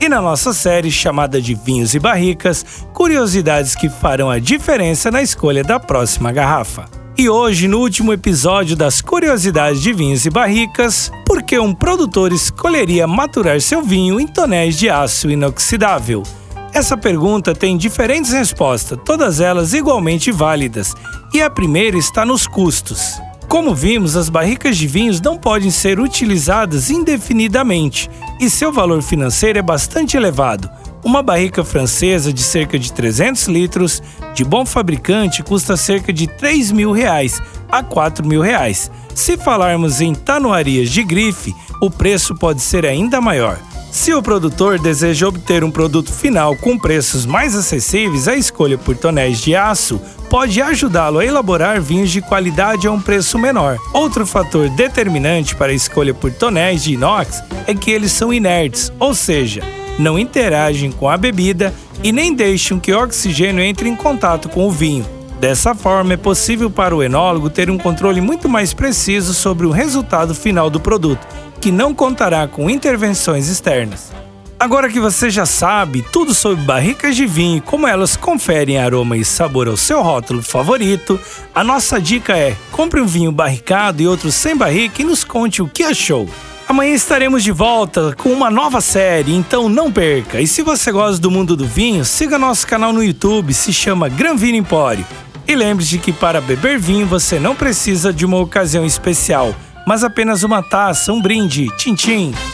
E na nossa série chamada de Vinhos e Barricas, curiosidades que farão a diferença na escolha da próxima garrafa. E hoje, no último episódio das curiosidades de vinhos e barricas, por que um produtor escolheria maturar seu vinho em tonéis de aço inoxidável? Essa pergunta tem diferentes respostas, todas elas igualmente válidas, e a primeira está nos custos. Como vimos, as barricas de vinhos não podem ser utilizadas indefinidamente e seu valor financeiro é bastante elevado. Uma barrica francesa de cerca de 300 litros, de bom fabricante, custa cerca de 3 mil reais a 4 mil reais. Se falarmos em tanuarias de grife, o preço pode ser ainda maior. Se o produtor deseja obter um produto final com preços mais acessíveis, a escolha por tonéis de aço pode ajudá-lo a elaborar vinhos de qualidade a um preço menor. Outro fator determinante para a escolha por tonéis de inox é que eles são inertes, ou seja, não interagem com a bebida e nem deixam que o oxigênio entre em contato com o vinho. Dessa forma, é possível para o enólogo ter um controle muito mais preciso sobre o resultado final do produto que não contará com intervenções externas. Agora que você já sabe tudo sobre barricas de vinho e como elas conferem aroma e sabor ao seu rótulo favorito, a nossa dica é: compre um vinho barricado e outro sem barrica e nos conte o que achou. Amanhã estaremos de volta com uma nova série, então não perca. E se você gosta do mundo do vinho, siga nosso canal no YouTube, se chama Gran Vino Empório. E lembre-se que para beber vinho você não precisa de uma ocasião especial mas apenas uma taça, um brinde. Tchim, tchim.